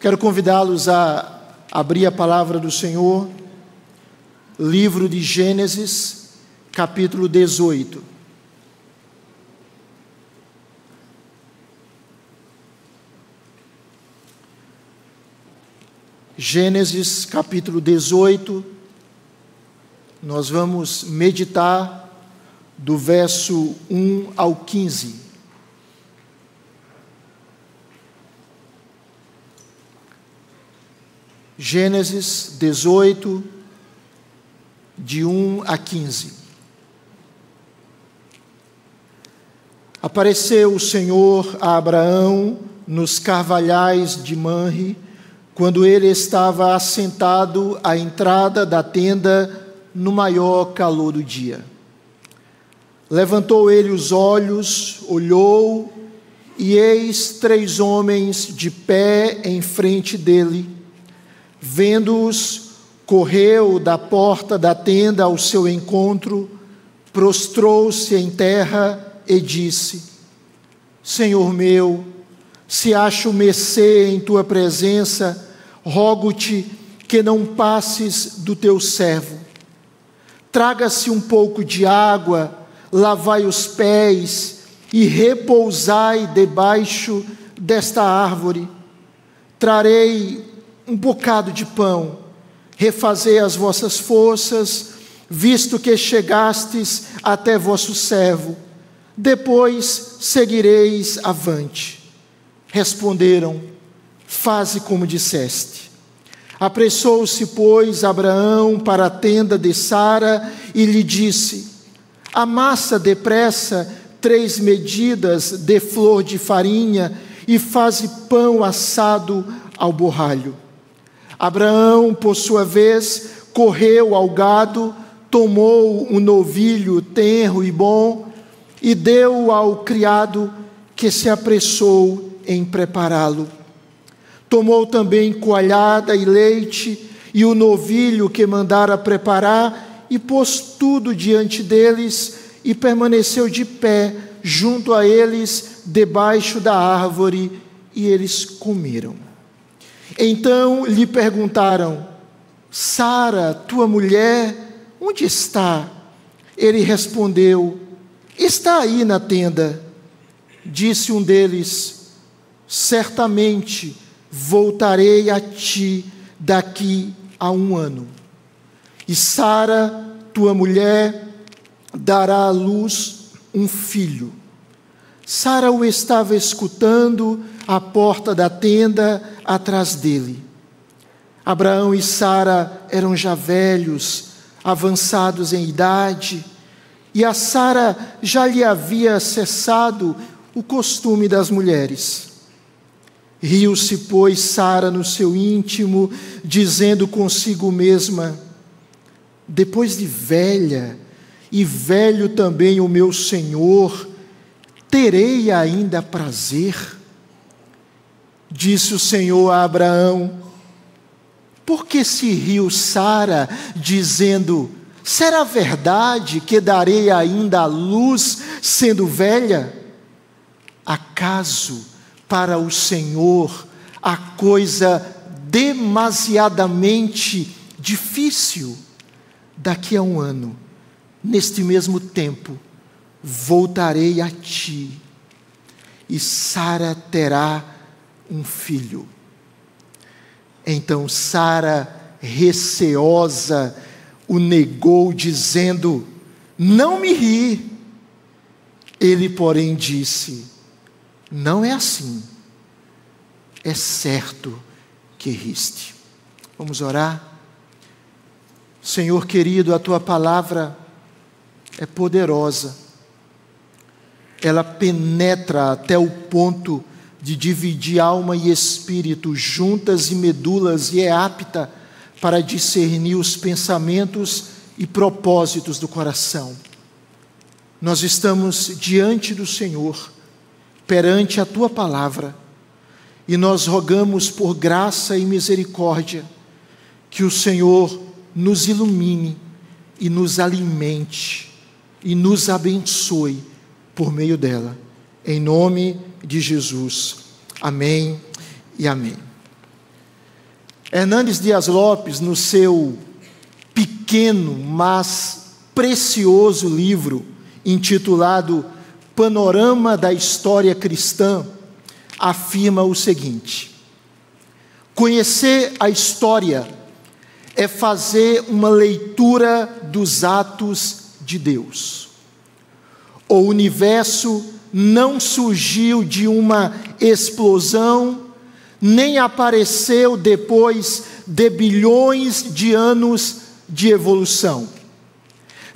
Quero convidá-los a abrir a palavra do Senhor, livro de Gênesis, capítulo 18. Gênesis capítulo 18, nós vamos meditar do verso 1 ao 15. Gênesis 18, de 1 a 15. Apareceu o Senhor a Abraão nos carvalhais de Manre, quando ele estava assentado à entrada da tenda no maior calor do dia. Levantou ele os olhos, olhou, e eis três homens de pé em frente dele Vendo-os, correu da porta da tenda ao seu encontro, prostrou-se em terra e disse: Senhor meu, se acho mercê em tua presença, rogo-te que não passes do teu servo. Traga-se um pouco de água, lavai os pés e repousai debaixo desta árvore. Trarei um bocado de pão, refazei as vossas forças, visto que chegastes até vosso servo, depois seguireis avante. Responderam: Faze como disseste. Apressou-se, pois, Abraão para a tenda de Sara e lhe disse: Amassa depressa três medidas de flor de farinha e faze pão assado ao borralho. Abraão, por sua vez, correu ao gado, tomou um novilho tenro e bom e deu ao criado que se apressou em prepará-lo. Tomou também coalhada e leite e o novilho que mandara preparar e pôs tudo diante deles e permaneceu de pé junto a eles debaixo da árvore e eles comeram. Então lhe perguntaram: Sara, tua mulher, onde está? Ele respondeu: Está aí na tenda. Disse um deles: Certamente voltarei a ti daqui a um ano. E Sara, tua mulher, dará à luz um filho. Sara o estava escutando à porta da tenda atrás dele. Abraão e Sara eram já velhos, avançados em idade, e a Sara já lhe havia cessado o costume das mulheres. Riu-se, pois, Sara no seu íntimo, dizendo consigo mesma: Depois de velha, e velho também o meu senhor, terei ainda prazer? Disse o Senhor a Abraão: Por que se riu Sara, dizendo: Será verdade que darei ainda a luz, sendo velha? Acaso para o Senhor a coisa demasiadamente difícil? Daqui a um ano, neste mesmo tempo, voltarei a ti, e Sara terá um filho. Então Sara, receosa, o negou, dizendo: Não me ri. Ele, porém, disse: Não é assim. É certo que riste. Vamos orar? Senhor querido, a tua palavra é poderosa ela penetra até o ponto de dividir alma e espírito, juntas e medulas, e é apta para discernir os pensamentos e propósitos do coração. Nós estamos diante do Senhor, perante a tua palavra, e nós rogamos por graça e misericórdia que o Senhor nos ilumine e nos alimente e nos abençoe por meio dela. Em nome de Jesus. Amém e amém. Hernandes Dias Lopes, no seu pequeno, mas precioso livro intitulado Panorama da História Cristã, afirma o seguinte: Conhecer a história é fazer uma leitura dos atos de Deus. O universo não surgiu de uma explosão nem apareceu depois de bilhões de anos de evolução.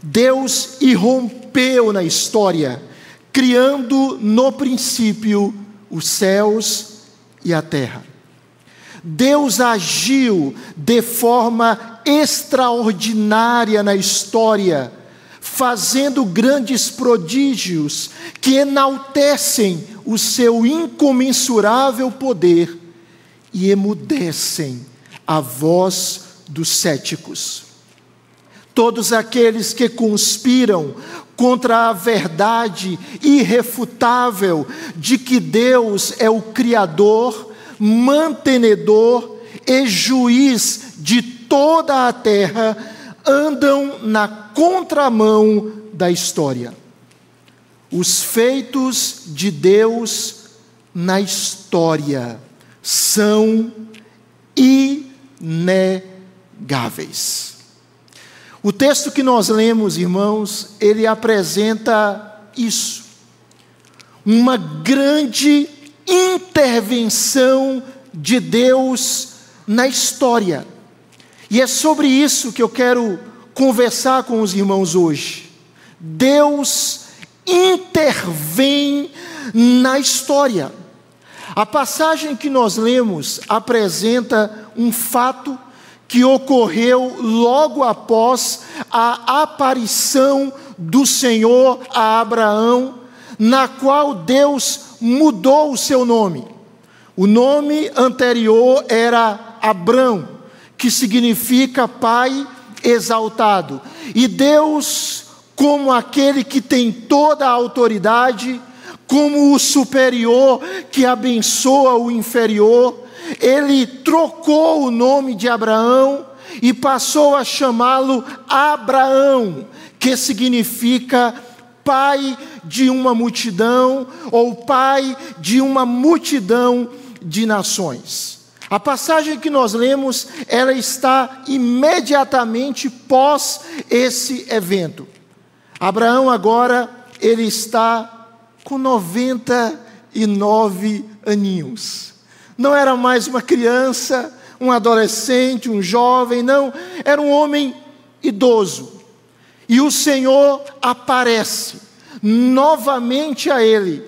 Deus irrompeu na história, criando no princípio os céus e a terra. Deus agiu de forma extraordinária na história, fazendo grandes prodígios que enaltecem o seu incomensurável poder e emudecem a voz dos céticos. Todos aqueles que conspiram contra a verdade irrefutável de que Deus é o Criador, mantenedor e juiz de toda a terra, andam na contramão da história. Os feitos de Deus na história são inegáveis. O texto que nós lemos, irmãos, ele apresenta isso. Uma grande intervenção de Deus na história. E é sobre isso que eu quero conversar com os irmãos hoje. Deus intervém na história. A passagem que nós lemos apresenta um fato que ocorreu logo após a aparição do Senhor a Abraão, na qual Deus mudou o seu nome. O nome anterior era Abrão, que significa pai exaltado. E Deus, como aquele que tem toda a autoridade, como o superior que abençoa o inferior, ele trocou o nome de Abraão e passou a chamá-lo Abraão, que significa pai de uma multidão ou pai de uma multidão de nações. A passagem que nós lemos, ela está imediatamente pós esse evento. Abraão agora ele está com 99 aninhos. Não era mais uma criança, um adolescente, um jovem, não, era um homem idoso. E o Senhor aparece novamente a ele,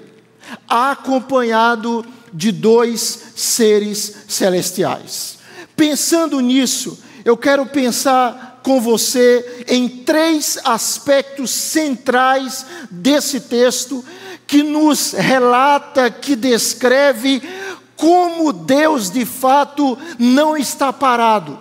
acompanhado de dois seres celestiais. Pensando nisso, eu quero pensar com você em três aspectos centrais desse texto que nos relata, que descreve como Deus de fato não está parado.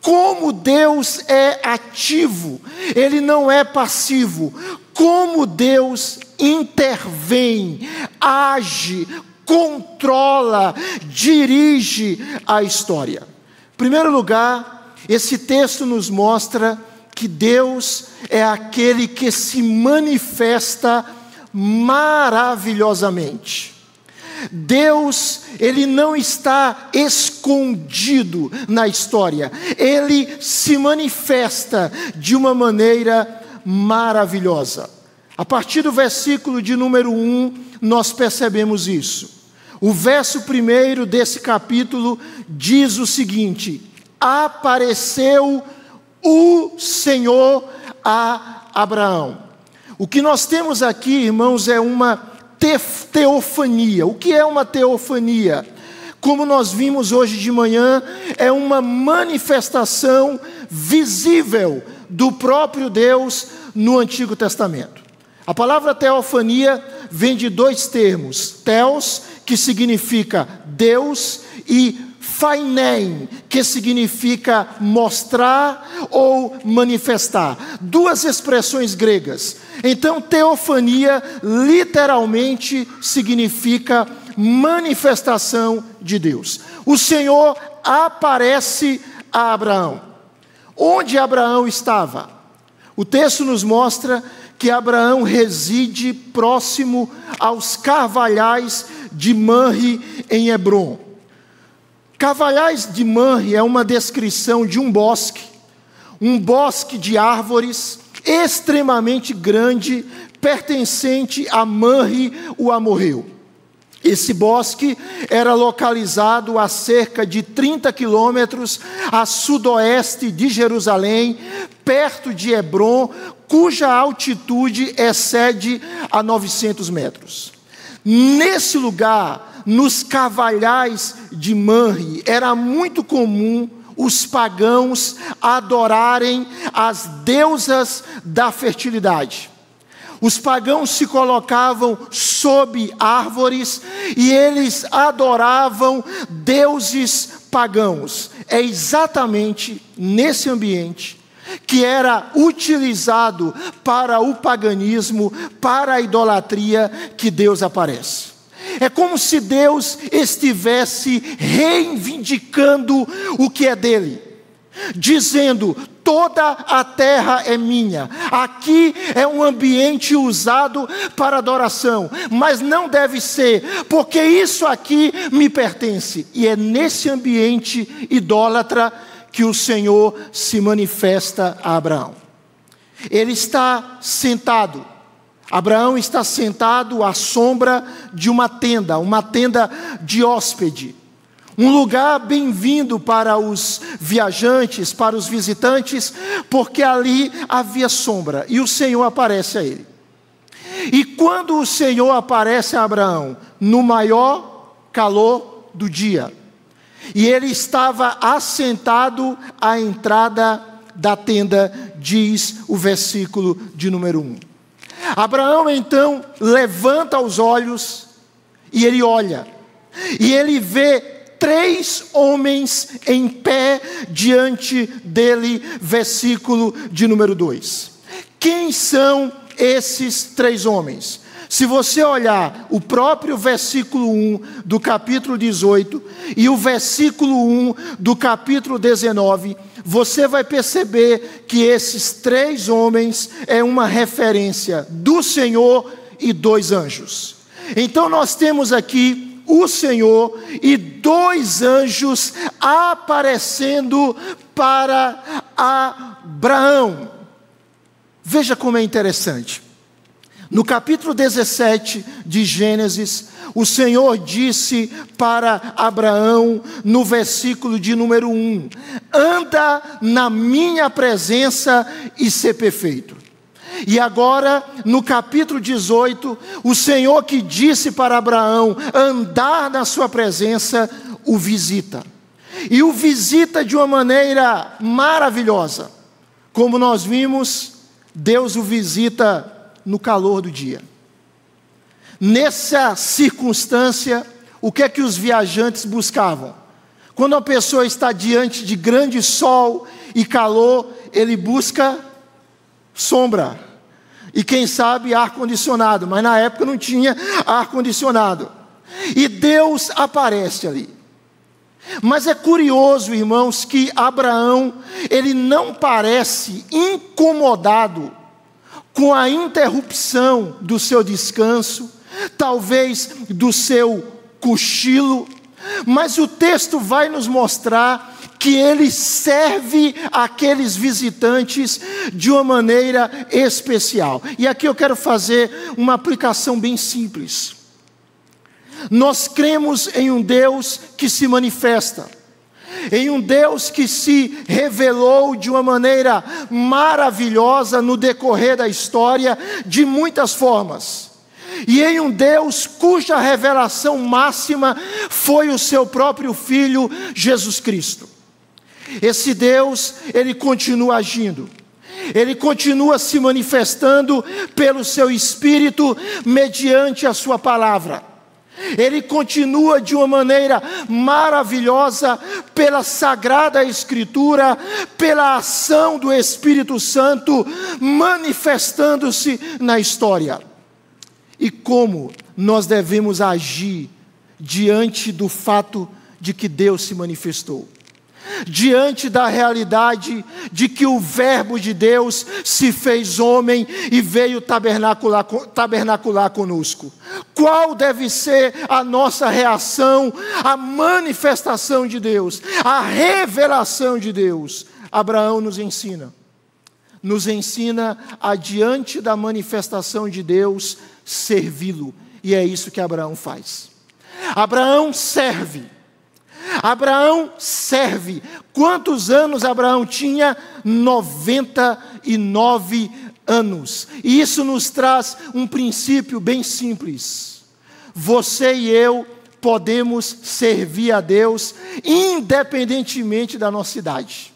Como Deus é ativo, Ele não é passivo. Como Deus intervém, age, controla, dirige a história. Em primeiro lugar, esse texto nos mostra que Deus é aquele que se manifesta maravilhosamente. Deus, ele não está escondido na história, ele se manifesta de uma maneira maravilhosa. A partir do versículo de número 1, nós percebemos isso. O verso primeiro desse capítulo diz o seguinte: Apareceu o Senhor a Abraão. O que nós temos aqui, irmãos, é uma teofania. O que é uma teofania? Como nós vimos hoje de manhã, é uma manifestação visível do próprio Deus no Antigo Testamento. A palavra teofania vem de dois termos: teos, que significa Deus, e Fainein, que significa mostrar ou manifestar. Duas expressões gregas. Então, teofania literalmente significa manifestação de Deus. O Senhor aparece a Abraão. Onde Abraão estava? O texto nos mostra que Abraão reside próximo aos carvalhais de Manre em Hebron. Carvalhais de Manre é uma descrição de um bosque, um bosque de árvores extremamente grande, pertencente a Manre, o amorreu. Esse bosque era localizado a cerca de 30 quilômetros a sudoeste de Jerusalém, perto de Hebron, cuja altitude excede a 900 metros. Nesse lugar, nos cavalhais de Manri, era muito comum os pagãos adorarem as deusas da fertilidade. Os pagãos se colocavam sob árvores e eles adoravam deuses pagãos. É exatamente nesse ambiente que era utilizado para o paganismo, para a idolatria, que Deus aparece. É como se Deus estivesse reivindicando o que é dele, dizendo: toda a terra é minha. Aqui é um ambiente usado para adoração, mas não deve ser, porque isso aqui me pertence. E é nesse ambiente idólatra que o Senhor se manifesta a Abraão. Ele está sentado. Abraão está sentado à sombra de uma tenda, uma tenda de hóspede um lugar bem-vindo para os viajantes, para os visitantes, porque ali havia sombra e o Senhor aparece a ele. E quando o Senhor aparece a Abraão, no maior calor do dia, e ele estava assentado à entrada da tenda, diz o versículo de número 1. Abraão então levanta os olhos e ele olha, e ele vê três homens em pé diante dele, versículo de número 2. Quem são esses três homens? Se você olhar o próprio versículo 1 do capítulo 18 e o versículo 1 do capítulo 19, você vai perceber que esses três homens é uma referência do Senhor e dois anjos. Então nós temos aqui o Senhor e dois anjos aparecendo para Abraão. Veja como é interessante. No capítulo 17 de Gênesis, o Senhor disse para Abraão, no versículo de número 1: Anda na minha presença e ser perfeito. E agora, no capítulo 18, o Senhor que disse para Abraão andar na sua presença, o visita. E o visita de uma maneira maravilhosa. Como nós vimos, Deus o visita no calor do dia. Nessa circunstância, o que é que os viajantes buscavam? Quando a pessoa está diante de grande sol e calor, ele busca sombra e quem sabe ar-condicionado, mas na época não tinha ar-condicionado. E Deus aparece ali. Mas é curioso, irmãos, que Abraão, ele não parece incomodado com a interrupção do seu descanso, talvez do seu cochilo, mas o texto vai nos mostrar que ele serve aqueles visitantes de uma maneira especial. E aqui eu quero fazer uma aplicação bem simples. Nós cremos em um Deus que se manifesta, em um Deus que se revelou de uma maneira maravilhosa no decorrer da história, de muitas formas e em um Deus cuja revelação máxima foi o seu próprio Filho, Jesus Cristo. Esse Deus, ele continua agindo. Ele continua se manifestando pelo seu espírito mediante a sua palavra. Ele continua de uma maneira maravilhosa pela sagrada escritura, pela ação do Espírito Santo manifestando-se na história. E como nós devemos agir diante do fato de que Deus se manifestou diante da realidade de que o Verbo de Deus se fez homem e veio tabernacular, tabernacular conosco. Qual deve ser a nossa reação à manifestação de Deus, à revelação de Deus? Abraão nos ensina. Nos ensina, adiante da manifestação de Deus, servi-lo. E é isso que Abraão faz. Abraão serve Abraão serve. Quantos anos Abraão tinha? 99 anos. E isso nos traz um princípio bem simples. Você e eu podemos servir a Deus independentemente da nossa idade.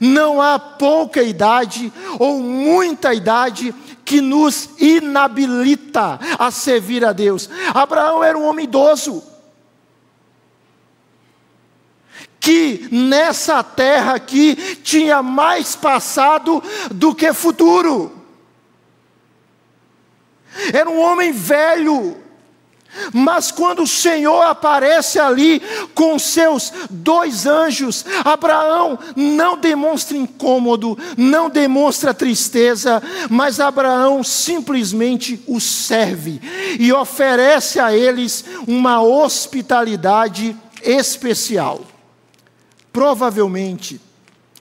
Não há pouca idade ou muita idade que nos inabilita a servir a Deus. Abraão era um homem idoso que nessa terra aqui tinha mais passado do que futuro. Era um homem velho, mas quando o Senhor aparece ali com seus dois anjos, Abraão não demonstra incômodo, não demonstra tristeza, mas Abraão simplesmente os serve e oferece a eles uma hospitalidade especial. Provavelmente,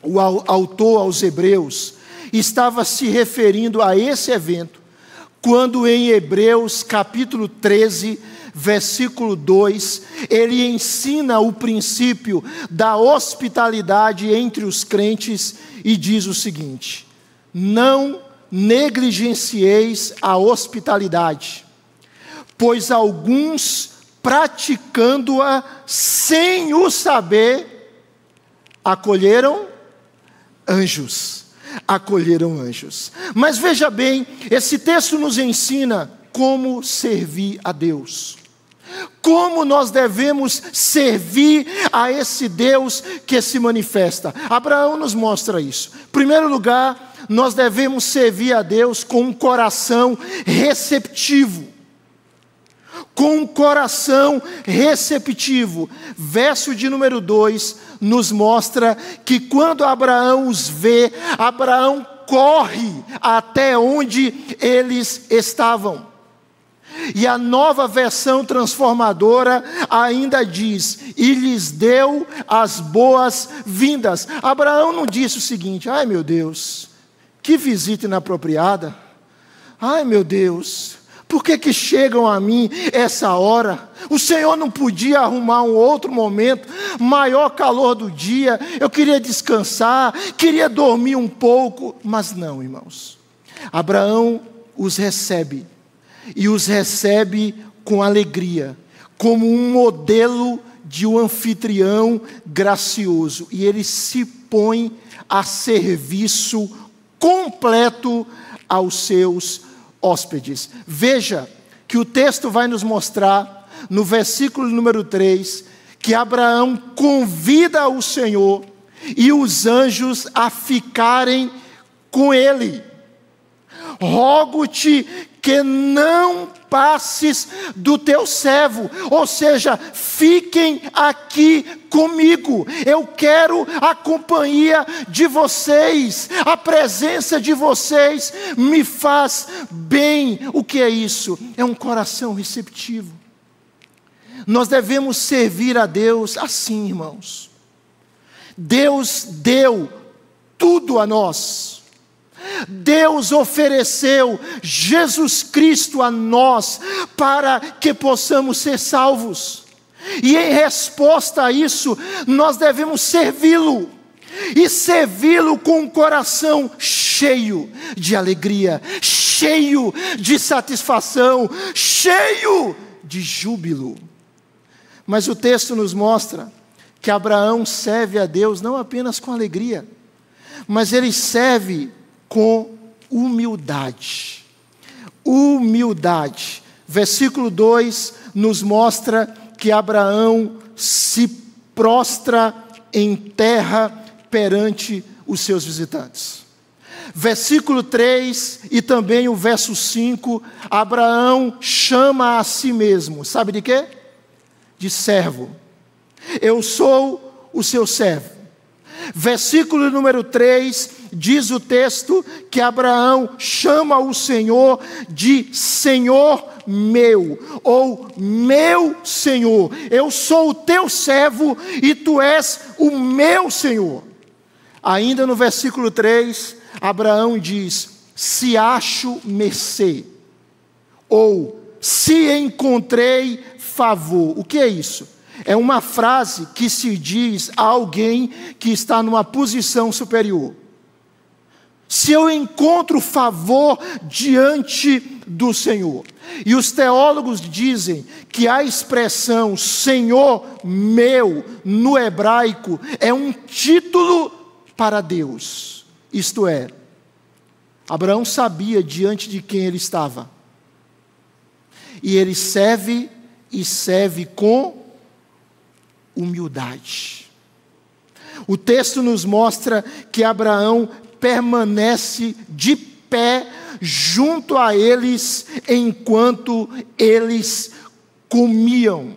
o autor aos Hebreus estava se referindo a esse evento, quando em Hebreus capítulo 13, versículo 2, ele ensina o princípio da hospitalidade entre os crentes e diz o seguinte: Não negligencieis a hospitalidade, pois alguns praticando-a sem o saber, acolheram anjos. Acolheram anjos. Mas veja bem, esse texto nos ensina como servir a Deus. Como nós devemos servir a esse Deus que se manifesta? Abraão nos mostra isso. Em primeiro lugar, nós devemos servir a Deus com um coração receptivo com coração receptivo. Verso de número 2 nos mostra que quando Abraão os vê, Abraão corre até onde eles estavam. E a nova versão transformadora ainda diz: e lhes deu as boas-vindas. Abraão não disse o seguinte: ai meu Deus, que visita inapropriada. Ai meu Deus, por que, que chegam a mim essa hora? O Senhor não podia arrumar um outro momento, maior calor do dia, eu queria descansar, queria dormir um pouco, mas não, irmãos. Abraão os recebe, e os recebe com alegria, como um modelo de um anfitrião gracioso, e ele se põe a serviço completo aos seus hóspedes. Veja que o texto vai nos mostrar, no versículo número 3, que Abraão convida o Senhor e os anjos a ficarem com ele. Rogo-te que não passes do teu servo, ou seja, fiquem aqui comigo. Eu quero a companhia de vocês, a presença de vocês me faz bem. O que é isso? É um coração receptivo. Nós devemos servir a Deus assim, irmãos. Deus deu tudo a nós Deus ofereceu Jesus Cristo a nós para que possamos ser salvos. E em resposta a isso, nós devemos servi-lo. E servi-lo com um coração cheio de alegria, cheio de satisfação, cheio de júbilo. Mas o texto nos mostra que Abraão serve a Deus não apenas com alegria, mas ele serve com humildade. Humildade. Versículo 2 nos mostra que Abraão se prostra em terra perante os seus visitantes. Versículo 3 e também o verso 5, Abraão chama a si mesmo, sabe de quê? De servo. Eu sou o seu servo. Versículo número 3 diz o texto que Abraão chama o Senhor de Senhor meu, ou meu Senhor. Eu sou o teu servo e tu és o meu Senhor. Ainda no versículo 3, Abraão diz: Se acho mercê, ou se encontrei favor. O que é isso? É uma frase que se diz a alguém que está numa posição superior. Se eu encontro favor diante do Senhor. E os teólogos dizem que a expressão Senhor meu no hebraico é um título para Deus. Isto é, Abraão sabia diante de quem ele estava. E ele serve e serve com humildade. O texto nos mostra que Abraão permanece de pé junto a eles enquanto eles comiam.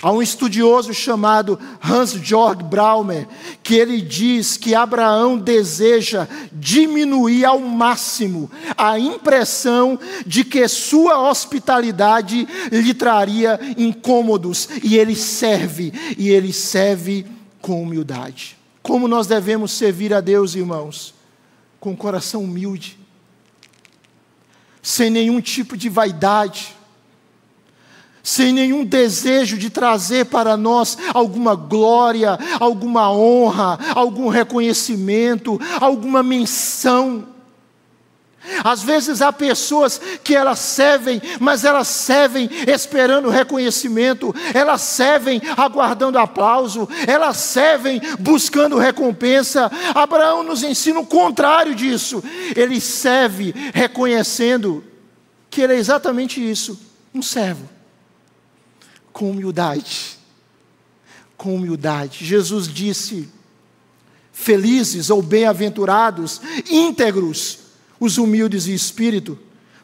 Há um estudioso chamado Hans-Georg Braumer que ele diz que Abraão deseja diminuir ao máximo a impressão de que sua hospitalidade lhe traria incômodos e ele serve, e ele serve com humildade. Como nós devemos servir a Deus, irmãos? Com coração humilde, sem nenhum tipo de vaidade, sem nenhum desejo de trazer para nós alguma glória, alguma honra, algum reconhecimento, alguma menção. Às vezes há pessoas que elas servem, mas elas servem esperando reconhecimento, elas servem aguardando aplauso, elas servem buscando recompensa. Abraão nos ensina o contrário disso. Ele serve reconhecendo que ele é exatamente isso, um servo com humildade. Com humildade. Jesus disse: Felizes ou bem-aventurados, íntegros, os humildes de espírito,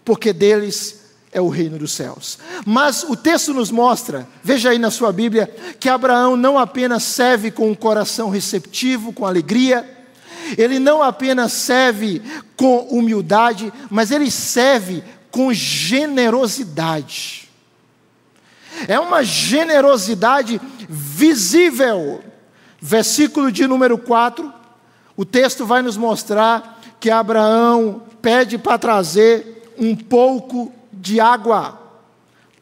porque deles é o reino dos céus. Mas o texto nos mostra, veja aí na sua Bíblia, que Abraão não apenas serve com um coração receptivo, com alegria, ele não apenas serve com humildade, mas ele serve com generosidade. É uma generosidade visível. Versículo de número 4, o texto vai nos mostrar que Abraão pede para trazer um pouco de água.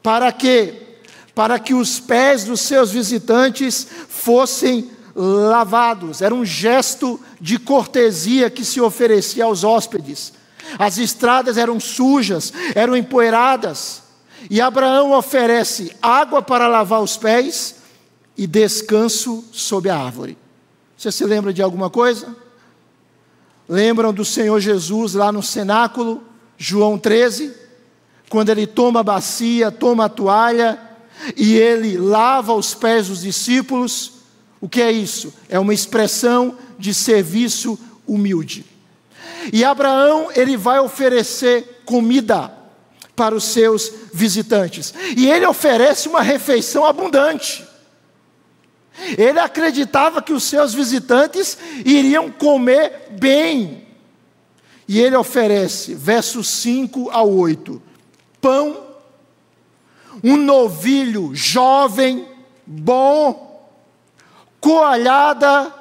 Para quê? Para que os pés dos seus visitantes fossem lavados. Era um gesto de cortesia que se oferecia aos hóspedes. As estradas eram sujas, eram empoeiradas. E Abraão oferece água para lavar os pés e descanso sob a árvore. Você se lembra de alguma coisa? Lembram do Senhor Jesus lá no cenáculo, João 13, quando ele toma a bacia, toma a toalha e ele lava os pés dos discípulos? O que é isso? É uma expressão de serviço humilde. E Abraão, ele vai oferecer comida para os seus visitantes. E ele oferece uma refeição abundante. Ele acreditava que os seus visitantes iriam comer bem. E ele oferece, versos 5 ao 8, pão, um novilho jovem, bom, coalhada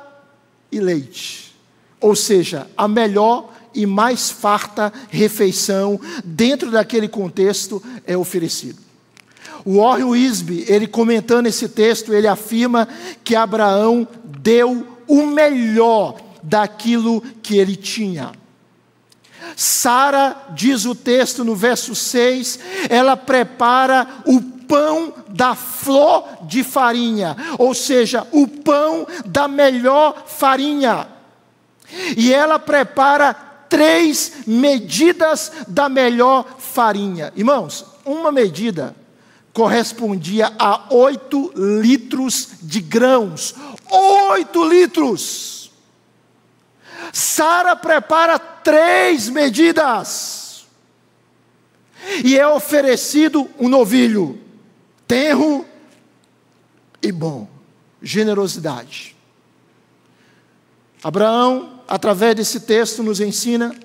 e leite. Ou seja, a melhor e mais farta refeição dentro daquele contexto é oferecido. O Warren Wisby, ele comentando esse texto, ele afirma que Abraão deu o melhor daquilo que ele tinha. Sara, diz o texto no verso 6, ela prepara o pão da flor de farinha, ou seja, o pão da melhor farinha. E ela prepara três medidas da melhor farinha. Irmãos, uma medida correspondia a oito litros de grãos. Oito litros! Sara prepara três medidas. E é oferecido um novilho, tenro e bom, generosidade. Abraão, através desse texto, nos ensina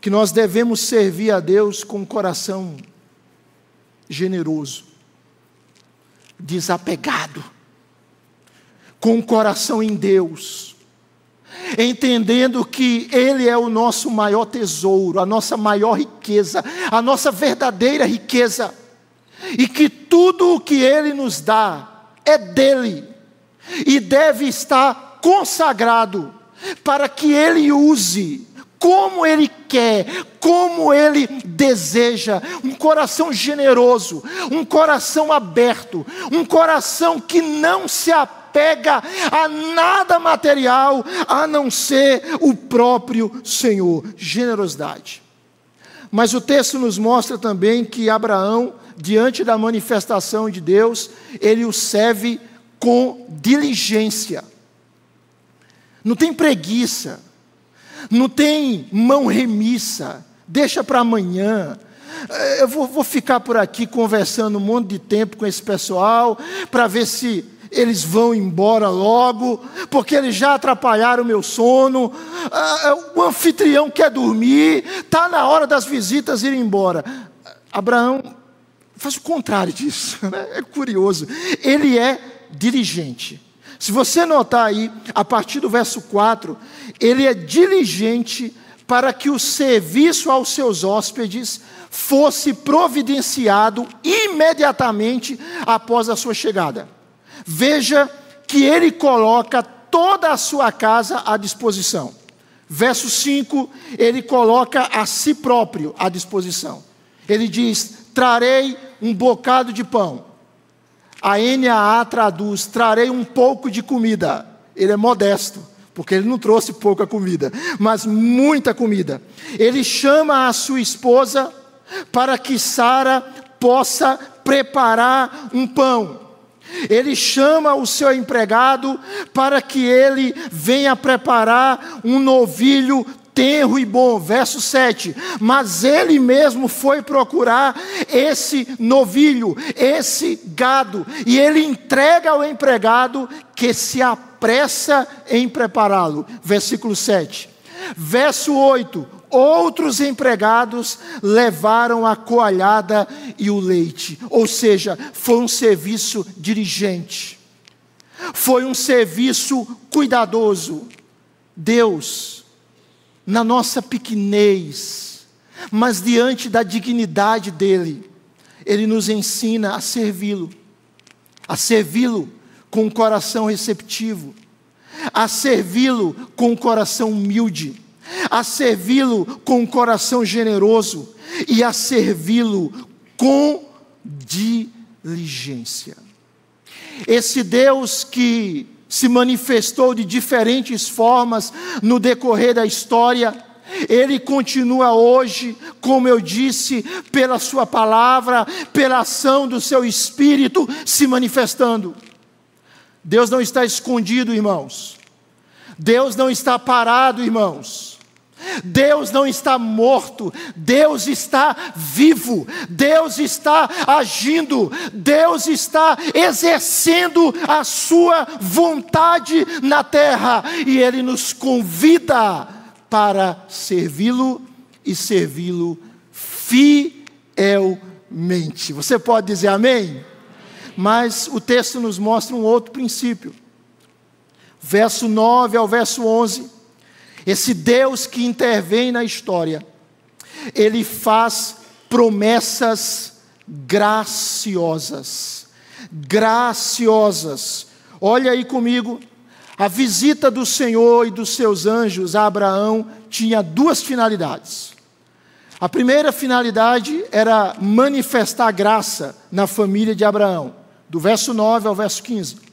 que nós devemos servir a Deus com um coração generoso, desapegado, com um coração em Deus, entendendo que Ele é o nosso maior tesouro, a nossa maior riqueza, a nossa verdadeira riqueza, e que tudo o que Ele nos dá é dele e deve estar consagrado para que Ele use como Ele quer, como Ele deseja, um coração generoso, um coração aberto, um coração que não se apega a nada material a não ser o próprio Senhor. Generosidade. Mas o texto nos mostra também que Abraão, diante da manifestação de Deus, ele o serve com diligência. Não tem preguiça, não tem mão remissa, deixa para amanhã. Eh, eu vou, vou, ficar por aqui conversando um monte de tempo com esse pessoal, para ver se eles vão embora logo, porque eles já atrapalharam o meu sono. Ah, o anfitrião quer dormir, está na hora das visitas ir embora. Abraão faz o contrário disso, né? é curioso. Ele é dirigente. Se você notar aí, a partir do verso 4, ele é diligente para que o serviço aos seus hóspedes fosse providenciado imediatamente após a sua chegada. Veja que ele coloca toda a sua casa à disposição. Verso 5, ele coloca a si próprio à disposição. Ele diz: Trarei um bocado de pão a NAA traduz: trarei um pouco de comida. Ele é modesto, porque ele não trouxe pouca comida, mas muita comida. Ele chama a sua esposa para que Sara possa preparar um pão. Ele chama o seu empregado para que ele venha preparar um novilho tenro e bom. Verso 7. Mas ele mesmo foi procurar esse novilho, esse gado, e ele entrega ao empregado que se apressa em prepará-lo. Versículo 7. Verso 8. Outros empregados levaram a coalhada e o leite, ou seja, foi um serviço dirigente, foi um serviço cuidadoso. Deus na nossa pequenez, mas diante da dignidade dele, ele nos ensina a servi-lo, a servi-lo com um coração receptivo, a servi-lo com um coração humilde, a servi-lo com um coração generoso e a servi-lo com diligência. Esse Deus que se manifestou de diferentes formas no decorrer da história. Ele continua hoje, como eu disse, pela Sua palavra, pela ação do Seu Espírito se manifestando. Deus não está escondido, irmãos. Deus não está parado, irmãos. Deus não está morto, Deus está vivo, Deus está agindo, Deus está exercendo a sua vontade na terra e Ele nos convida para servi-lo e servi-lo fielmente. Você pode dizer amém? Mas o texto nos mostra um outro princípio. Verso 9 ao verso 11 esse Deus que intervém na história, ele faz promessas graciosas. Graciosas. Olha aí comigo. A visita do Senhor e dos seus anjos a Abraão tinha duas finalidades. A primeira finalidade era manifestar graça na família de Abraão, do verso 9 ao verso 15.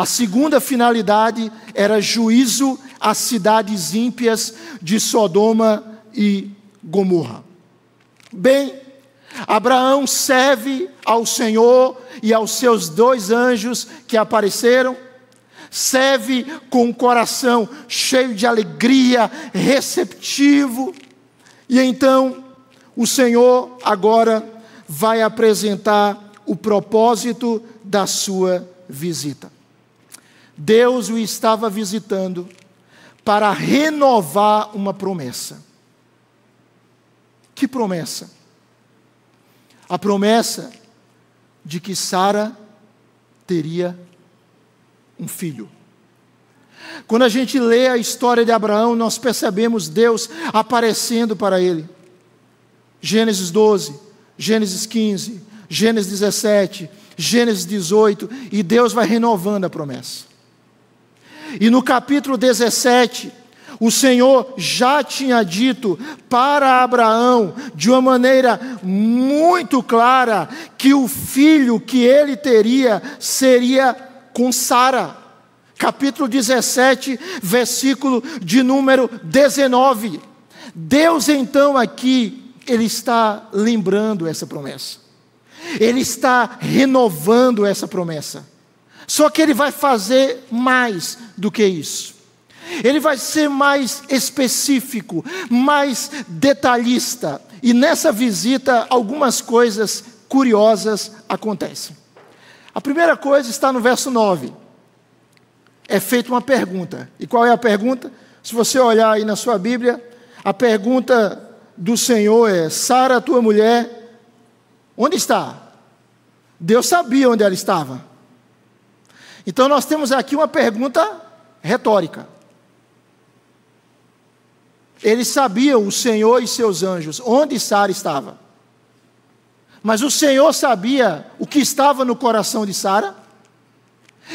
A segunda finalidade era juízo às cidades ímpias de Sodoma e Gomorra. Bem, Abraão serve ao Senhor e aos seus dois anjos que apareceram, serve com o coração cheio de alegria, receptivo. E então o Senhor agora vai apresentar o propósito da sua visita. Deus o estava visitando para renovar uma promessa. Que promessa? A promessa de que Sara teria um filho. Quando a gente lê a história de Abraão, nós percebemos Deus aparecendo para ele. Gênesis 12, Gênesis 15, Gênesis 17, Gênesis 18, e Deus vai renovando a promessa. E no capítulo 17, o Senhor já tinha dito para Abraão, de uma maneira muito clara, que o filho que ele teria seria com Sara. Capítulo 17, versículo de número 19. Deus então aqui, ele está lembrando essa promessa. Ele está renovando essa promessa. Só que ele vai fazer mais do que isso. Ele vai ser mais específico, mais detalhista. E nessa visita, algumas coisas curiosas acontecem. A primeira coisa está no verso 9. É feita uma pergunta. E qual é a pergunta? Se você olhar aí na sua Bíblia, a pergunta do Senhor é: Sara, tua mulher, onde está? Deus sabia onde ela estava. Então nós temos aqui uma pergunta retórica. Eles sabiam, o Senhor e seus anjos, onde Sara estava. Mas o Senhor sabia o que estava no coração de Sara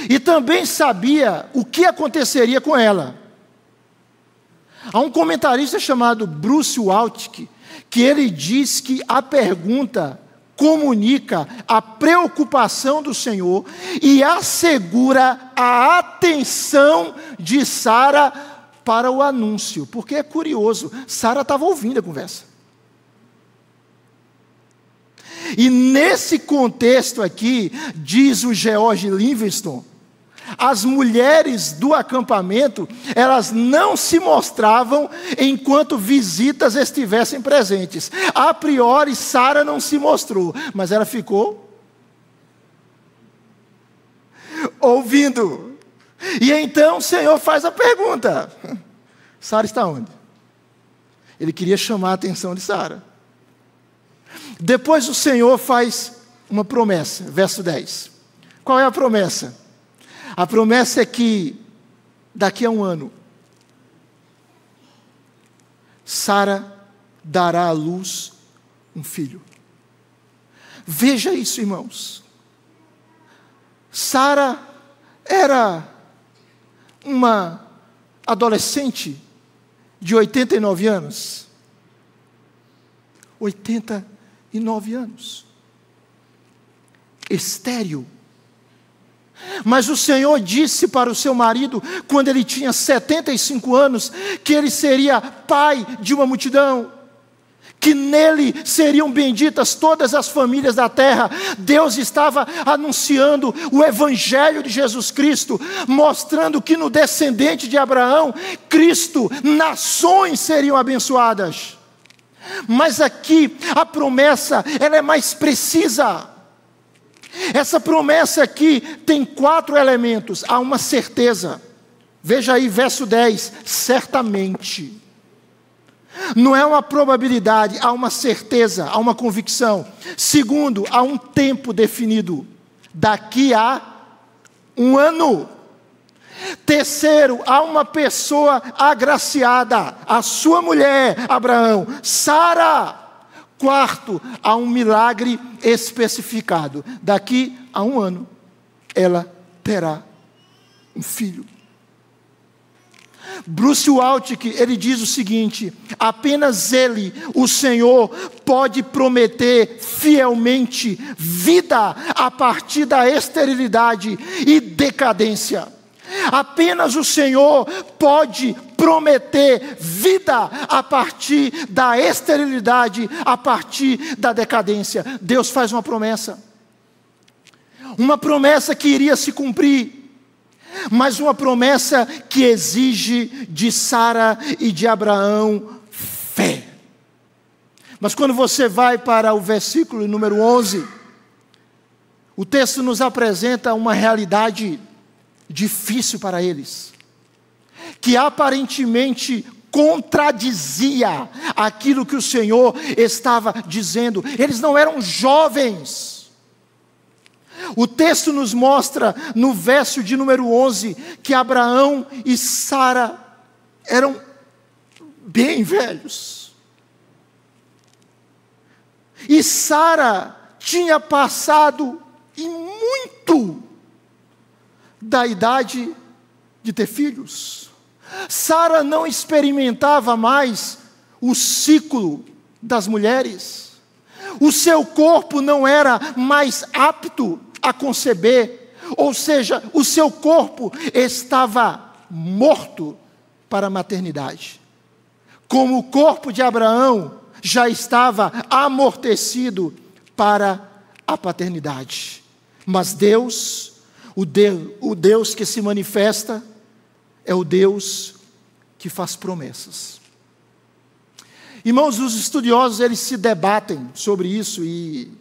e também sabia o que aconteceria com ela. Há um comentarista chamado Bruce Waltke que ele diz que a pergunta comunica a preocupação do Senhor e assegura a atenção de Sara para o anúncio, porque é curioso, Sara estava ouvindo a conversa. E nesse contexto aqui, diz o George Livingston, as mulheres do acampamento, elas não se mostravam enquanto visitas estivessem presentes. A priori, Sara não se mostrou, mas ela ficou ouvindo. E então o Senhor faz a pergunta: Sara está onde? Ele queria chamar a atenção de Sara. Depois o Senhor faz uma promessa, verso 10. Qual é a promessa? A promessa é que daqui a um ano, Sara dará à luz um filho. Veja isso, irmãos. Sara era uma adolescente de 89 anos. 89 anos. Estéreo. Mas o Senhor disse para o seu marido, quando ele tinha 75 anos, que ele seria pai de uma multidão que nele seriam benditas todas as famílias da terra. Deus estava anunciando o evangelho de Jesus Cristo, mostrando que no descendente de Abraão, Cristo, nações seriam abençoadas. Mas aqui a promessa, ela é mais precisa. Essa promessa aqui tem quatro elementos. Há uma certeza. Veja aí, verso 10: certamente. Não é uma probabilidade, há uma certeza, há uma convicção. Segundo, há um tempo definido. Daqui a um ano. Terceiro, há uma pessoa agraciada, a sua mulher, Abraão, Sara. Quarto, há um milagre especificado. Daqui a um ano, ela terá um filho. Bruce Waltke, ele diz o seguinte: apenas ele, o Senhor, pode prometer fielmente vida a partir da esterilidade e decadência. Apenas o Senhor pode prometer vida a partir da esterilidade, a partir da decadência. Deus faz uma promessa. Uma promessa que iria se cumprir. mas uma promessa que exige de Sara e de Abraão fé. Mas quando você vai para o versículo número 11, o texto nos apresenta uma realidade difícil para eles, que aparentemente contradizia aquilo que o Senhor estava dizendo. Eles não eram jovens. O texto nos mostra no verso de número 11 que Abraão e Sara eram bem velhos. E Sara tinha passado e muito da idade de ter filhos. Sara não experimentava mais o ciclo das mulheres. O seu corpo não era mais apto a conceber, ou seja, o seu corpo estava morto para a maternidade. Como o corpo de Abraão já estava amortecido para a paternidade. Mas Deus, o Deus, o Deus que se manifesta, é o Deus que faz promessas. Irmãos, os estudiosos eles se debatem sobre isso e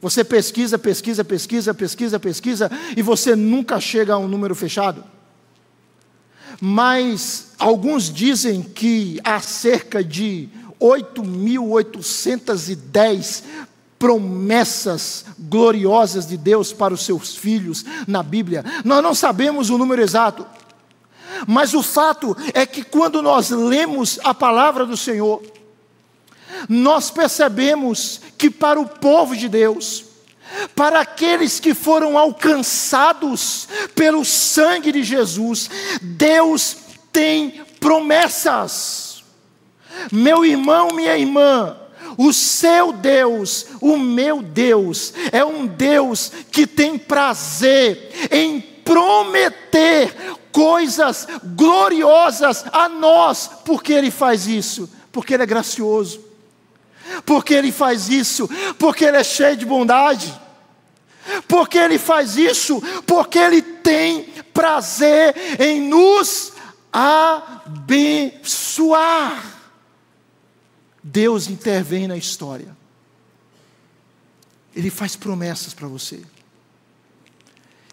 você pesquisa, pesquisa, pesquisa, pesquisa, pesquisa e você nunca chega a um número fechado. Mas alguns dizem que há cerca de 8.810 promessas gloriosas de Deus para os seus filhos na Bíblia. Nós não sabemos o número exato. Mas o fato é que quando nós lemos a palavra do Senhor, nós percebemos que para o povo de Deus, para aqueles que foram alcançados pelo sangue de Jesus, Deus tem promessas. Meu irmão, minha irmã, o seu Deus, o meu Deus, é um Deus que tem prazer em prometer coisas gloriosas a nós, porque Ele faz isso, porque Ele é gracioso, porque Ele faz isso, porque Ele é cheio de bondade, porque Ele faz isso, porque Ele tem prazer em nos abençoar. Deus intervém na história. Ele faz promessas para você.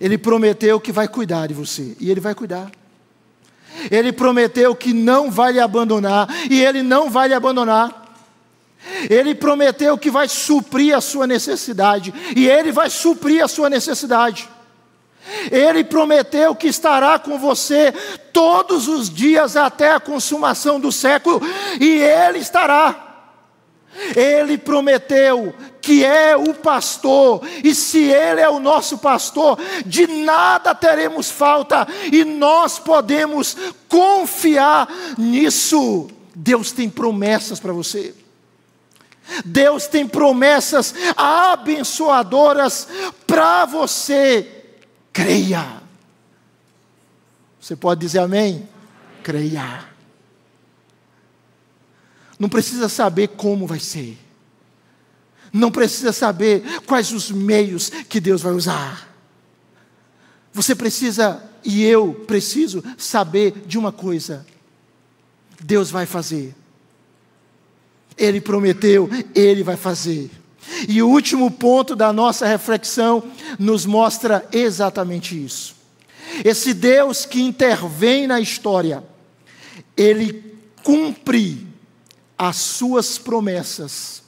Ele prometeu que vai cuidar de você, e Ele vai cuidar. Ele prometeu que não vai lhe abandonar, e Ele não vai lhe abandonar. Ele prometeu que vai suprir a sua necessidade, e Ele vai suprir a sua necessidade. Ele prometeu que estará com você todos os dias até a consumação do século, e Ele estará. Ele prometeu que é o pastor, e se Ele é o nosso pastor, de nada teremos falta, e nós podemos confiar nisso. Deus tem promessas para você. Deus tem promessas abençoadoras para você. Creia. Você pode dizer amém? Creia. Não precisa saber como vai ser. Não precisa saber quais os meios que Deus vai usar. Você precisa, e eu preciso, saber de uma coisa: Deus vai fazer. Ele prometeu, Ele vai fazer. E o último ponto da nossa reflexão nos mostra exatamente isso. Esse Deus que intervém na história, Ele cumpre as suas promessas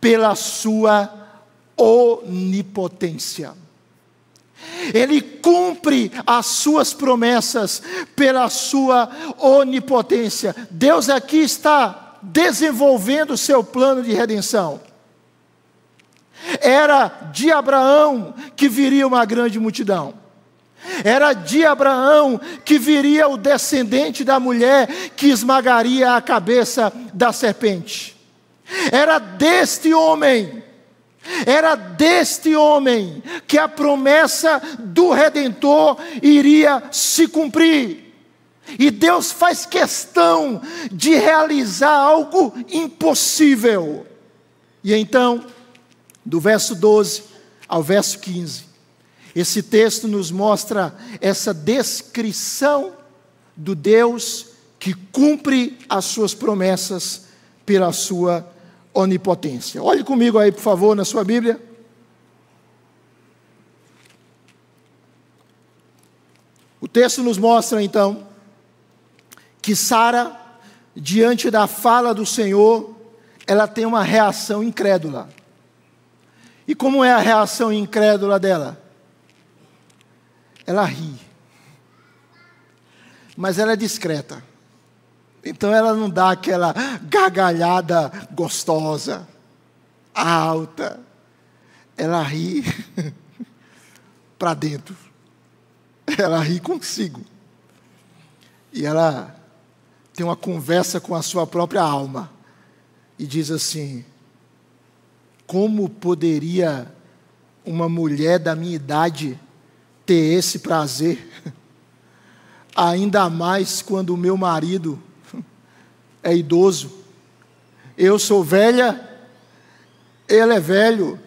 pela sua onipotência. Ele cumpre as suas promessas pela sua onipotência. Deus aqui está desenvolvendo o seu plano de redenção. Era de Abraão que viria uma grande multidão. Era de Abraão que viria o descendente da mulher que esmagaria a cabeça da serpente. Era deste homem, era deste homem que a promessa do redentor iria se cumprir. E Deus faz questão de realizar algo impossível. E então, do verso 12 ao verso 15, Esse texto nos mostra essa descrição do Deus que cumpre as suas promessas pela sua onipotência. Olhe comigo aí, por favor, na sua Bíblia. O texto nos mostra então que Sara, diante da fala do Senhor, ela tem uma reação incrédula. E como é a reação incrédula dela? Ela ri. Mas ela é discreta. Então ela não dá aquela gargalhada gostosa, alta. Ela ri para dentro. Ela ri consigo. E ela tem uma conversa com a sua própria alma. E diz assim: Como poderia uma mulher da minha idade ter esse prazer? Ainda mais quando o meu marido é idoso. Eu sou velha, ele é velho.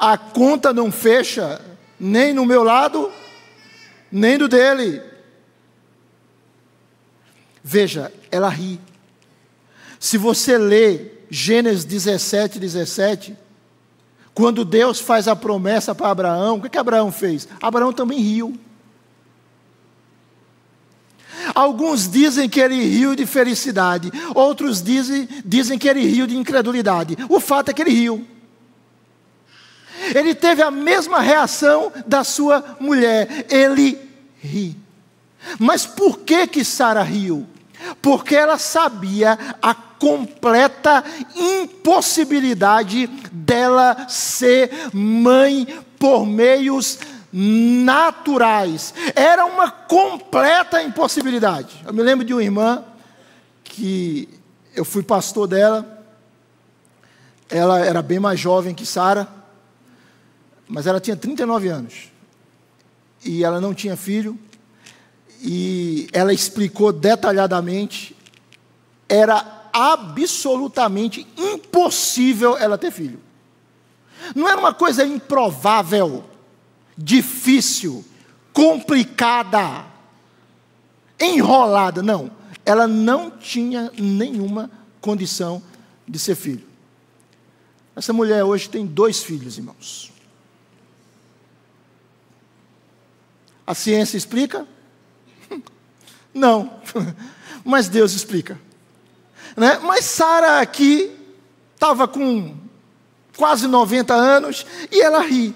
A conta não fecha, nem no meu lado, nem do dele. Veja, ela ri. Se você lê Gênesis 17, 17, quando Deus faz a promessa para Abraão, o que, que Abraão fez? Abraão também riu. Alguns dizem que ele riu de felicidade, outros dizem, dizem que ele riu de incredulidade. O fato é que ele riu. Ele teve a mesma reação da sua mulher, ele ri. Mas por que que Sara riu? Porque ela sabia a completa impossibilidade dela ser mãe por meios naturais. Era uma completa impossibilidade. Eu me lembro de uma irmã que eu fui pastor dela. Ela era bem mais jovem que Sara, mas ela tinha 39 anos. E ela não tinha filho. E ela explicou detalhadamente. Era absolutamente impossível ela ter filho. Não era uma coisa improvável difícil, complicada, enrolada. Não, ela não tinha nenhuma condição de ser filho. Essa mulher hoje tem dois filhos, irmãos. A ciência explica? Não, mas Deus explica. Né? Mas Sara aqui estava com quase 90 anos e ela ri.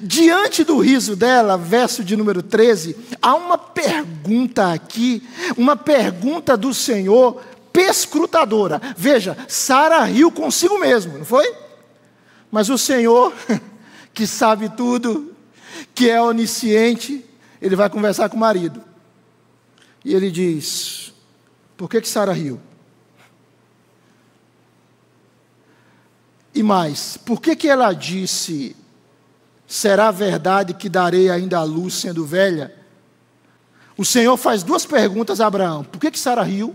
Diante do riso dela, verso de número 13, há uma pergunta aqui, uma pergunta do Senhor perscrutadora. Veja, Sara riu consigo mesmo, não foi? Mas o Senhor, que sabe tudo, que é onisciente, ele vai conversar com o marido. E ele diz: Por que, que Sara riu? E mais, por que, que ela disse Será verdade que darei ainda a luz sendo velha? O Senhor faz duas perguntas a Abraão: por que, que Sara riu?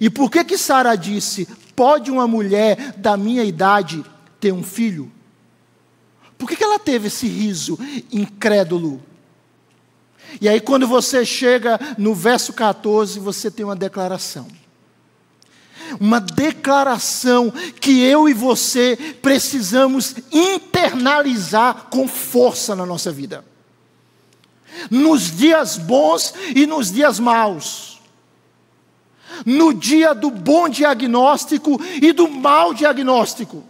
E por que, que Sara disse: pode uma mulher da minha idade ter um filho? Por que, que ela teve esse riso incrédulo? E aí, quando você chega no verso 14, você tem uma declaração uma declaração que eu e você precisamos internalizar com força na nossa vida. Nos dias bons e nos dias maus. No dia do bom diagnóstico e do mau diagnóstico.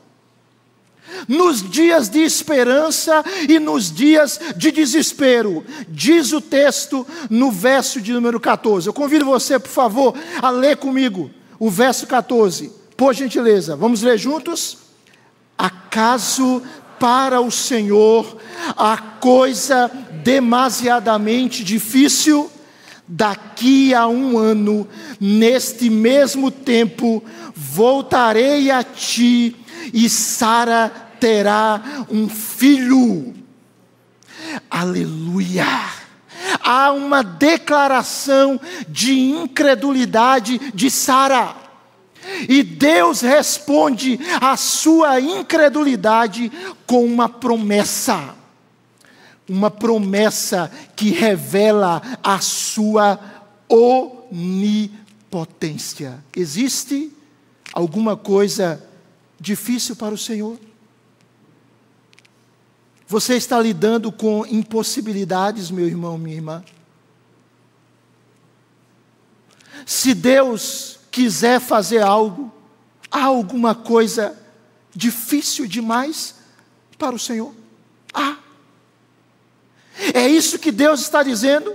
Nos dias de esperança e nos dias de desespero, diz o texto no verso de número 14. Eu convido você, por favor, a ler comigo o verso 14, por gentileza, vamos ler juntos? Acaso para o Senhor a coisa demasiadamente difícil? Daqui a um ano, neste mesmo tempo, voltarei a ti e Sara terá um filho. Aleluia! Há uma declaração de incredulidade de Sara. E Deus responde à sua incredulidade com uma promessa. uma promessa que revela a sua onipotência. Existe alguma coisa difícil para o Senhor? Você está lidando com impossibilidades, meu irmão, minha irmã? Se Deus quiser fazer algo, há alguma coisa difícil demais para o Senhor? Há. É isso que Deus está dizendo.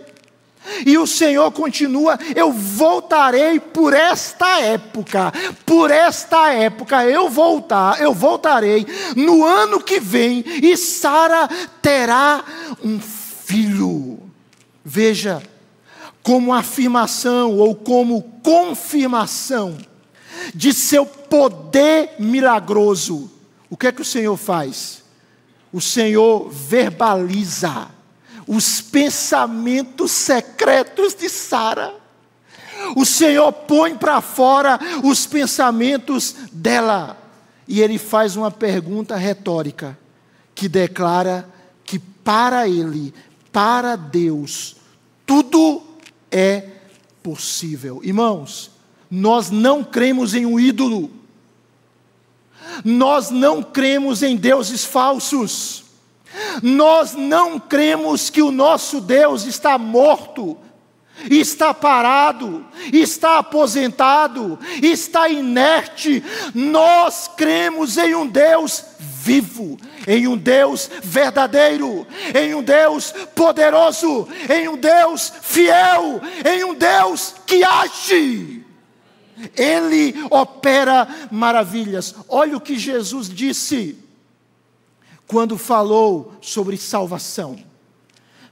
E o Senhor continua: Eu voltarei por esta época, por esta época eu voltar, eu voltarei no ano que vem e Sara terá um filho. Veja, como afirmação ou como confirmação de seu poder milagroso, o que é que o Senhor faz? O Senhor verbaliza os pensamentos secretos de Sara. O Senhor põe para fora os pensamentos dela. E ele faz uma pergunta retórica que declara que para ele, para Deus, tudo é possível. Irmãos, nós não cremos em um ídolo. Nós não cremos em deuses falsos. Nós não cremos que o nosso Deus está morto, está parado, está aposentado, está inerte. Nós cremos em um Deus vivo, em um Deus verdadeiro, em um Deus poderoso, em um Deus fiel, em um Deus que age. Ele opera maravilhas. Olha o que Jesus disse quando falou sobre salvação.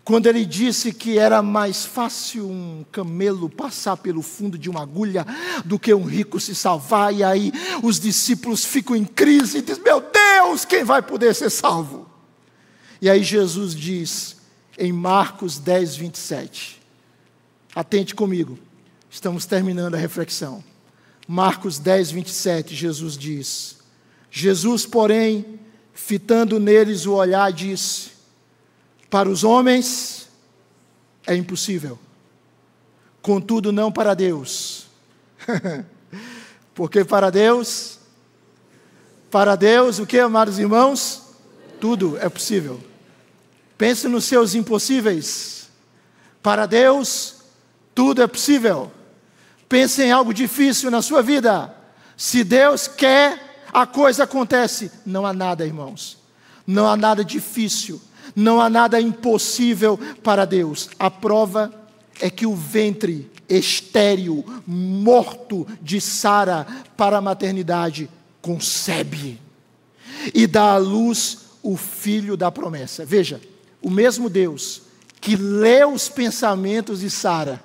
Quando ele disse que era mais fácil um camelo passar pelo fundo de uma agulha do que um rico se salvar, e aí os discípulos ficam em crise e dizem: Meu Deus, quem vai poder ser salvo? E aí Jesus diz em Marcos 10, 27. Atente comigo, estamos terminando a reflexão. Marcos 10, 27, Jesus diz: Jesus, porém, fitando neles o olhar, disse: Para os homens é impossível, contudo, não para Deus. Porque para Deus, para Deus, o que, amados irmãos? Tudo é possível. Pense nos seus impossíveis. Para Deus, tudo é possível. Pense em algo difícil na sua vida. Se Deus quer, a coisa acontece. Não há nada, irmãos. Não há nada difícil. Não há nada impossível para Deus. A prova é que o ventre estéril, morto de Sara para a maternidade, concebe e dá à luz o filho da promessa. Veja, o mesmo Deus que leu os pensamentos de Sara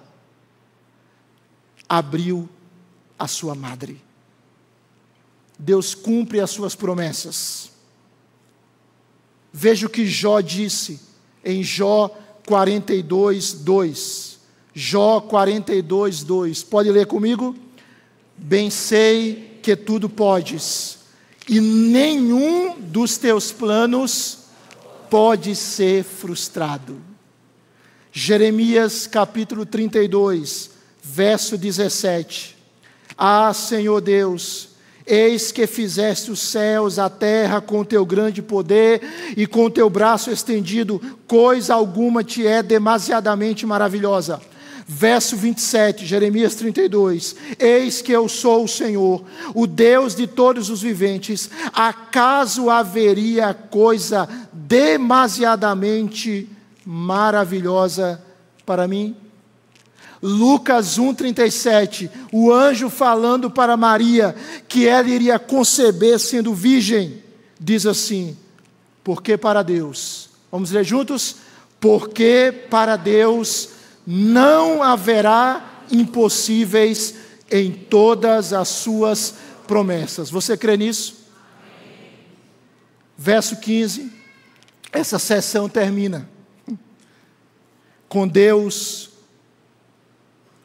abriu a sua madre. Deus cumpre as suas promessas. Veja o que Jó disse em Jó 42, 2. Jó 42, 2. Pode ler comigo? Bem sei que tudo podes, e nenhum dos teus planos pode ser frustrado. Jeremias capítulo 32, verso 17. Ah, Senhor Deus, Eis que fizeste os céus, a terra com teu grande poder e com teu braço estendido, coisa alguma te é demasiadamente maravilhosa. Verso 27, Jeremias 32: Eis que eu sou o Senhor, o Deus de todos os viventes, acaso haveria coisa demasiadamente maravilhosa para mim? Lucas 1,37, o anjo falando para Maria que ela iria conceber sendo virgem, diz assim: porque para Deus, vamos ler juntos? Porque para Deus não haverá impossíveis em todas as suas promessas. Você crê nisso? Verso 15, essa sessão termina com Deus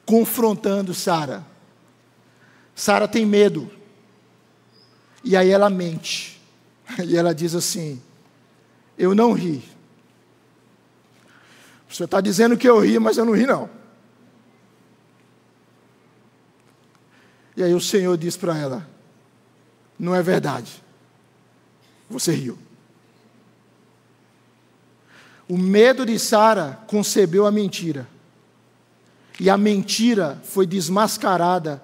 confrontando Sara. Sara tem medo. E aí ela mente. E ela diz assim: Eu não ri. Você está dizendo que eu ri, mas eu não ri, não. E aí o Senhor diz para ela: Não é verdade. Você riu. O medo de Sara concebeu a mentira. E a mentira foi desmascarada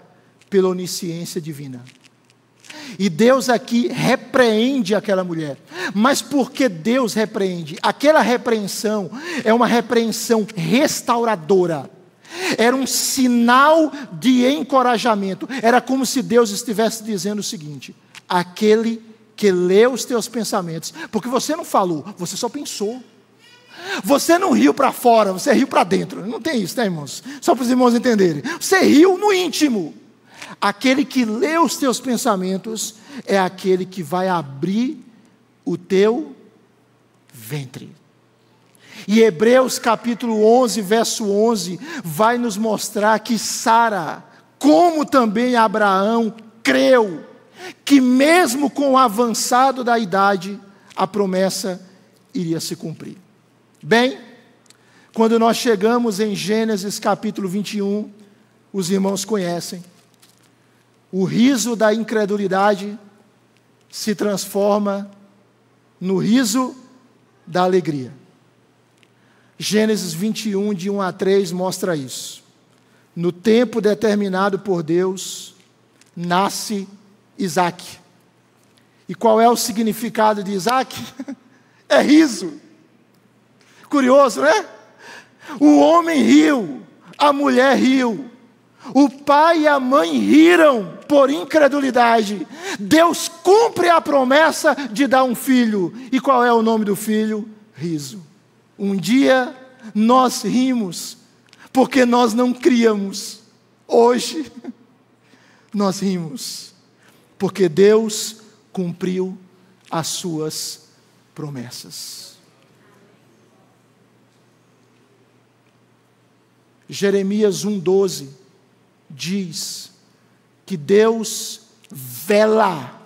pela onisciência divina. E Deus aqui repreende aquela mulher. Mas por que Deus repreende? Aquela repreensão é uma repreensão restauradora. Era um sinal de encorajamento. Era como se Deus estivesse dizendo o seguinte: aquele que lê os teus pensamentos, porque você não falou, você só pensou. Você não riu para fora, você riu para dentro. Não tem isso, né, irmãos? Só para os irmãos entenderem. Você riu no íntimo. Aquele que lê os teus pensamentos é aquele que vai abrir o teu ventre. E Hebreus capítulo 11, verso 11, vai nos mostrar que Sara, como também Abraão, creu que, mesmo com o avançado da idade, a promessa iria se cumprir. Bem, quando nós chegamos em Gênesis capítulo 21, os irmãos conhecem, o riso da incredulidade se transforma no riso da alegria. Gênesis 21, de 1 a 3, mostra isso. No tempo determinado por Deus, nasce Isaac. E qual é o significado de Isaac? É riso. Curioso, né? O homem riu, a mulher riu, o pai e a mãe riram por incredulidade. Deus cumpre a promessa de dar um filho. E qual é o nome do filho? Riso. Um dia nós rimos porque nós não criamos. Hoje nós rimos porque Deus cumpriu as suas promessas. Jeremias 1,12 diz que Deus vela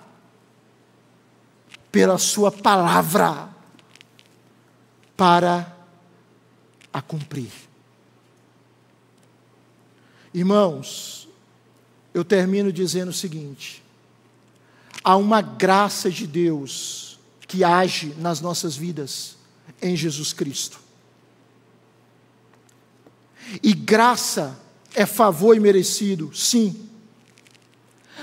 pela Sua palavra para a cumprir. Irmãos, eu termino dizendo o seguinte: há uma graça de Deus que age nas nossas vidas em Jesus Cristo. E graça é favor imerecido, sim.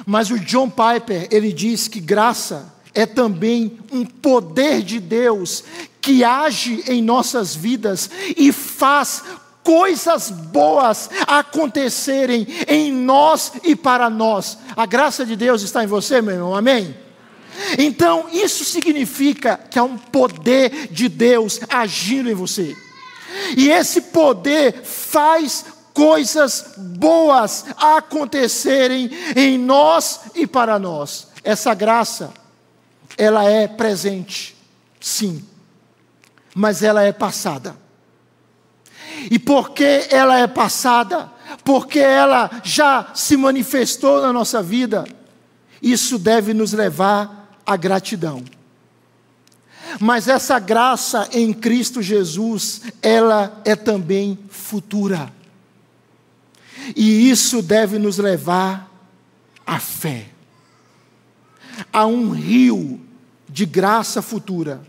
Mas o John Piper, ele diz que graça é também um poder de Deus que age em nossas vidas e faz coisas boas acontecerem em nós e para nós. A graça de Deus está em você, meu irmão, amém? Então, isso significa que há um poder de Deus agindo em você. E esse poder faz coisas boas acontecerem em nós e para nós. Essa graça, ela é presente, sim, mas ela é passada. E porque ela é passada, porque ela já se manifestou na nossa vida, isso deve nos levar à gratidão. Mas essa graça em Cristo Jesus, ela é também futura. E isso deve nos levar à fé. A um rio de graça futura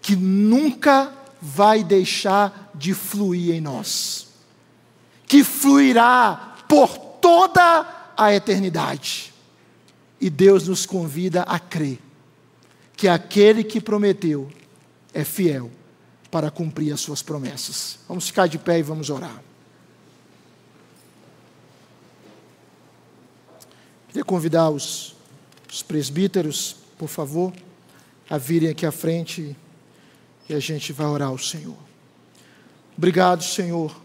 que nunca vai deixar de fluir em nós. Que fluirá por toda a eternidade. E Deus nos convida a crer que aquele que prometeu é fiel para cumprir as suas promessas. Vamos ficar de pé e vamos orar. Queria convidar os, os presbíteros, por favor, a virem aqui à frente e a gente vai orar ao Senhor. Obrigado, Senhor.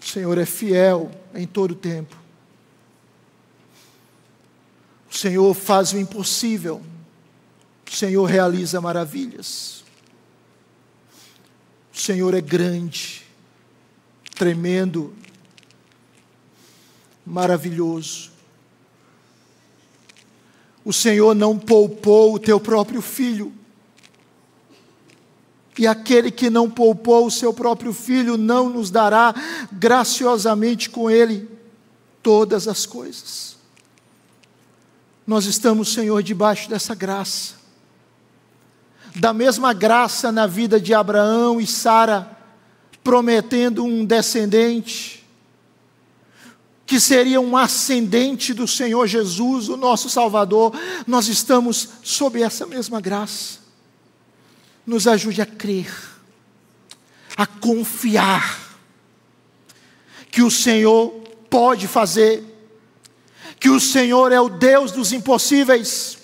O Senhor é fiel em todo o tempo. O Senhor faz o impossível. O Senhor realiza maravilhas. O Senhor é grande, tremendo, maravilhoso. O Senhor não poupou o teu próprio filho, E aquele que não poupou o seu próprio filho não nos dará graciosamente com ele todas as coisas. Nós estamos, Senhor, debaixo dessa graça. Da mesma graça na vida de Abraão e Sara, prometendo um descendente, que seria um ascendente do Senhor Jesus, o nosso Salvador, nós estamos sob essa mesma graça. Nos ajude a crer, a confiar, que o Senhor pode fazer, que o Senhor é o Deus dos impossíveis,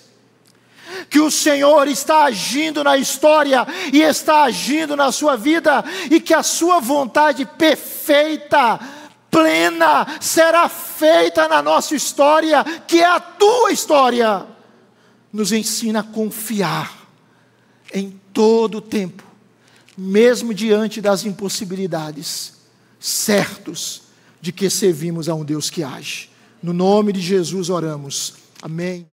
que o Senhor está agindo na história e está agindo na sua vida, e que a sua vontade perfeita, plena, será feita na nossa história, que é a tua história, nos ensina a confiar em todo o tempo, mesmo diante das impossibilidades, certos de que servimos a um Deus que age. No nome de Jesus oramos. Amém.